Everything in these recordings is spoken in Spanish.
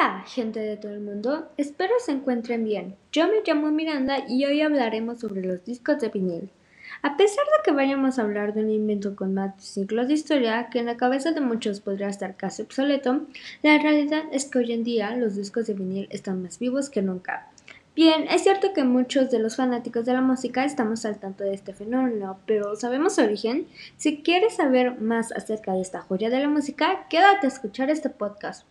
Hola, gente de todo el mundo. Espero se encuentren bien. Yo me llamo Miranda y hoy hablaremos sobre los discos de vinil. A pesar de que vayamos a hablar de un invento con más de siglos de historia, que en la cabeza de muchos podría estar casi obsoleto, la realidad es que hoy en día los discos de vinil están más vivos que nunca. Bien, es cierto que muchos de los fanáticos de la música estamos al tanto de este fenómeno, pero ¿sabemos su origen? Si quieres saber más acerca de esta joya de la música, quédate a escuchar este podcast.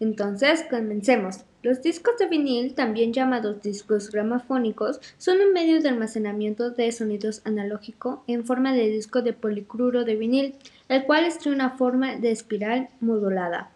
Entonces, comencemos. Los discos de vinil, también llamados discos gramofónicos, son un medio de almacenamiento de sonidos analógico en forma de disco de policruro de vinil, el cual es de una forma de espiral modulada.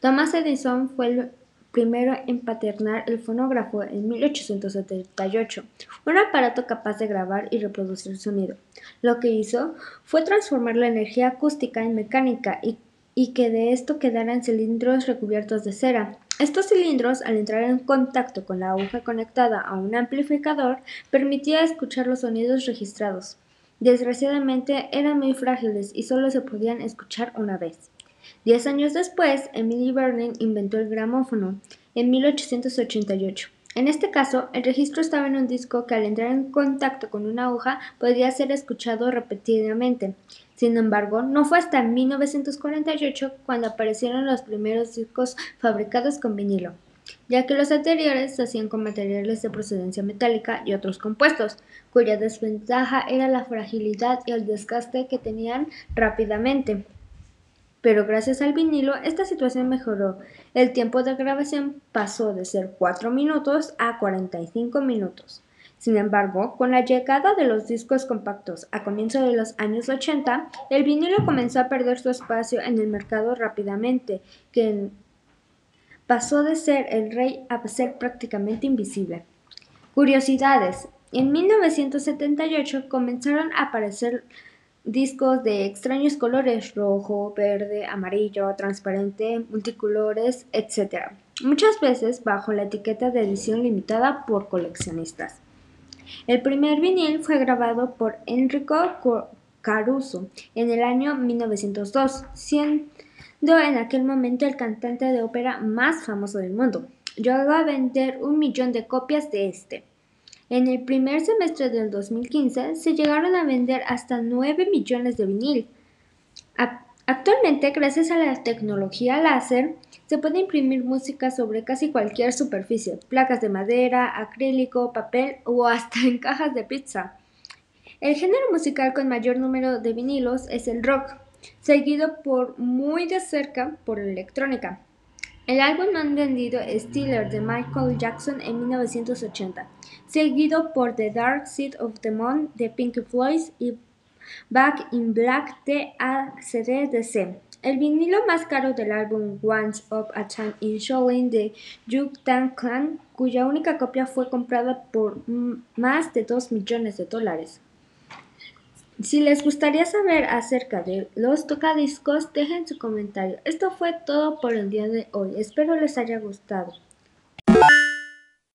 Thomas Edison fue el primero en paternar el fonógrafo en 1878, un aparato capaz de grabar y reproducir sonido. Lo que hizo fue transformar la energía acústica en mecánica y y que de esto quedaran cilindros recubiertos de cera. Estos cilindros, al entrar en contacto con la aguja conectada a un amplificador, permitía escuchar los sonidos registrados. Desgraciadamente eran muy frágiles y solo se podían escuchar una vez. Diez años después, Emily Vernon inventó el gramófono, en 1888. En este caso, el registro estaba en un disco que al entrar en contacto con una aguja podía ser escuchado repetidamente. Sin embargo, no fue hasta 1948 cuando aparecieron los primeros discos fabricados con vinilo, ya que los anteriores se hacían con materiales de procedencia metálica y otros compuestos, cuya desventaja era la fragilidad y el desgaste que tenían rápidamente. Pero gracias al vinilo esta situación mejoró. El tiempo de grabación pasó de ser 4 minutos a 45 minutos. Sin embargo, con la llegada de los discos compactos a comienzos de los años 80, el vinilo comenzó a perder su espacio en el mercado rápidamente, que pasó de ser el rey a ser prácticamente invisible. Curiosidades. En 1978 comenzaron a aparecer discos de extraños colores rojo, verde, amarillo, transparente, multicolores, etc. Muchas veces bajo la etiqueta de edición limitada por coleccionistas. El primer vinil fue grabado por Enrico Caruso en el año 1902, siendo en aquel momento el cantante de ópera más famoso del mundo. Llegó a vender un millón de copias de este. En el primer semestre del 2015 se llegaron a vender hasta 9 millones de vinil. Actualmente, gracias a la tecnología láser, se puede imprimir música sobre casi cualquier superficie, placas de madera, acrílico, papel o hasta en cajas de pizza. El género musical con mayor número de vinilos es el rock, seguido por muy de cerca por la electrónica. El álbum más vendido es Thriller de Michael Jackson en 1980, seguido por The Dark Side of the Moon de Pink Floyd y Back in Black de ACDC. El vinilo más caro del álbum Once of a Time in Shaolin de Tan Clan, cuya única copia fue comprada por más de 2 millones de dólares. Si les gustaría saber acerca de los tocadiscos, dejen su comentario. Esto fue todo por el día de hoy. Espero les haya gustado.